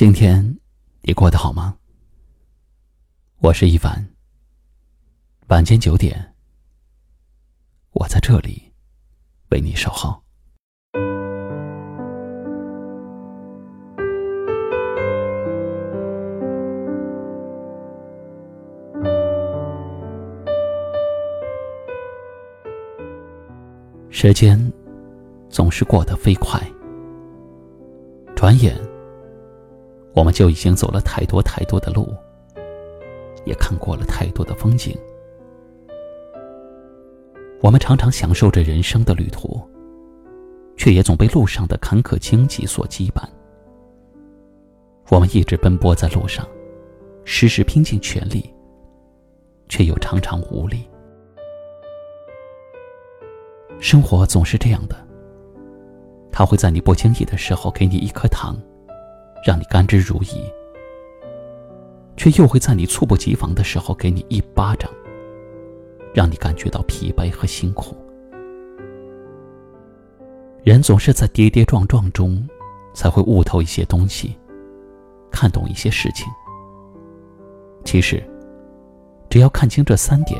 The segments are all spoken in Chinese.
今天你过得好吗？我是一凡。晚间九点，我在这里为你守候。时间总是过得飞快，转眼。我们就已经走了太多太多的路，也看过了太多的风景。我们常常享受着人生的旅途，却也总被路上的坎坷荆棘所羁绊。我们一直奔波在路上，时时拼尽全力，却又常常无力。生活总是这样的，他会在你不经意的时候给你一颗糖。让你甘之如饴，却又会在你猝不及防的时候给你一巴掌，让你感觉到疲惫和辛苦。人总是在跌跌撞撞中，才会悟透一些东西，看懂一些事情。其实，只要看清这三点，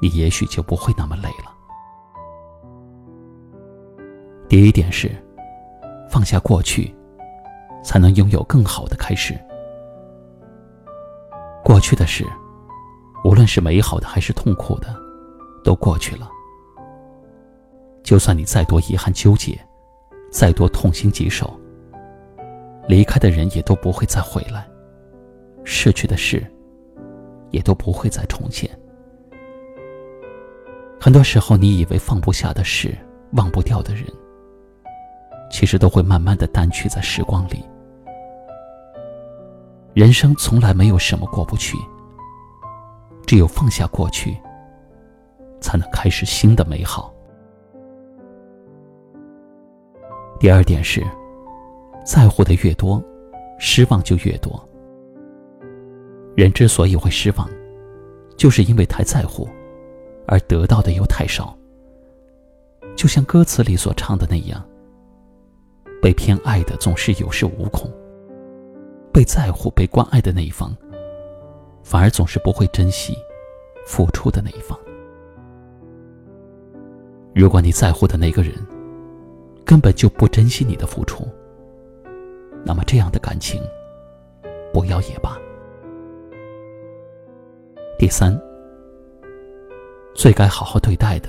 你也许就不会那么累了。第一点是，放下过去。才能拥有更好的开始。过去的事，无论是美好的还是痛苦的，都过去了。就算你再多遗憾纠结，再多痛心疾首，离开的人也都不会再回来，逝去的事，也都不会再重现。很多时候，你以为放不下的事，忘不掉的人。其实都会慢慢的淡去在时光里。人生从来没有什么过不去，只有放下过去，才能开始新的美好。第二点是，在乎的越多，失望就越多。人之所以会失望，就是因为太在乎，而得到的又太少。就像歌词里所唱的那样。被偏爱的总是有恃无恐，被在乎、被关爱的那一方，反而总是不会珍惜付出的那一方。如果你在乎的那个人根本就不珍惜你的付出，那么这样的感情不要也罢。第三，最该好好对待的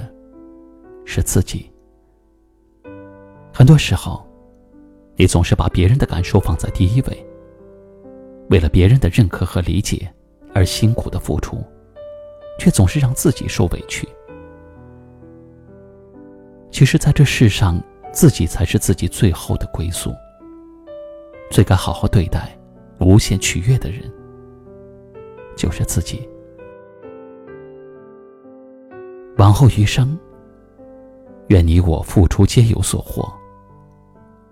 是自己。很多时候。你总是把别人的感受放在第一位，为了别人的认可和理解而辛苦的付出，却总是让自己受委屈。其实，在这世上，自己才是自己最后的归宿。最该好好对待、无限取悦的人，就是自己。往后余生，愿你我付出皆有所获。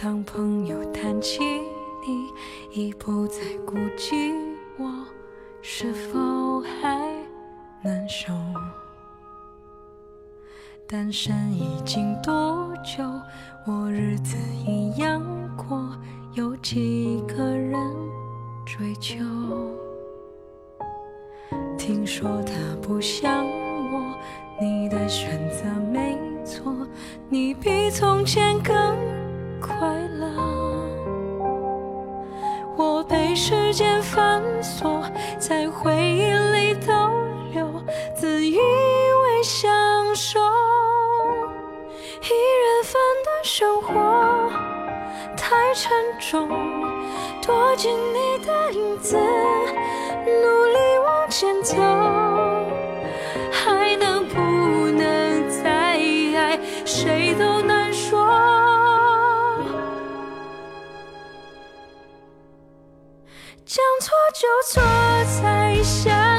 当朋友谈起你，已不再顾及我是否还难受。单身已经多久？我日子一样过，有几个人追求？听说他不像我，你的选择没错，你比从前更快乐。我被时间反锁，在回忆里逗留，自以为享受一人份的生活。太沉重，躲进你的影子，努力往前走。谁都难说。将错就错，才相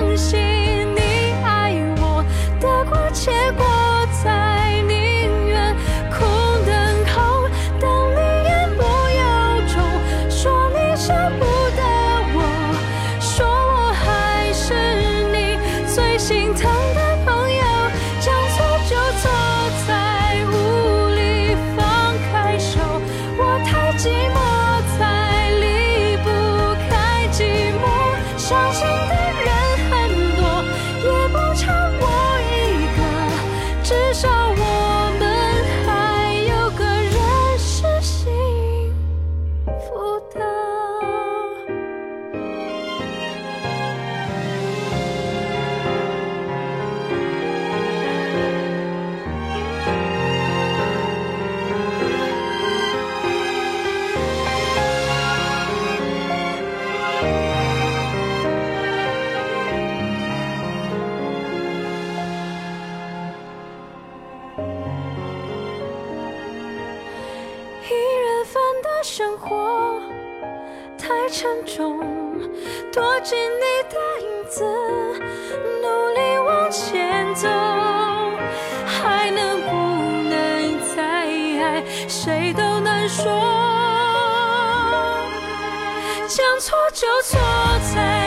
生活太沉重，躲进你的影子，努力往前走，还能不能再爱，谁都难说。将错就错，在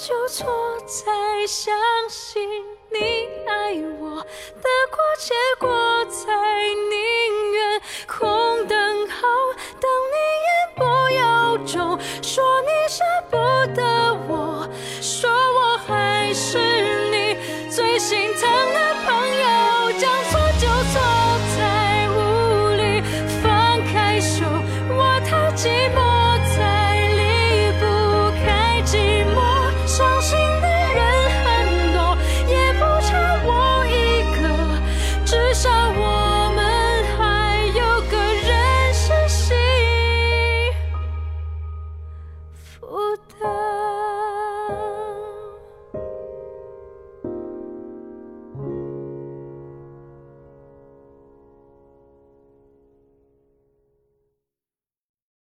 就错在相信你爱我，得过且过才宁愿。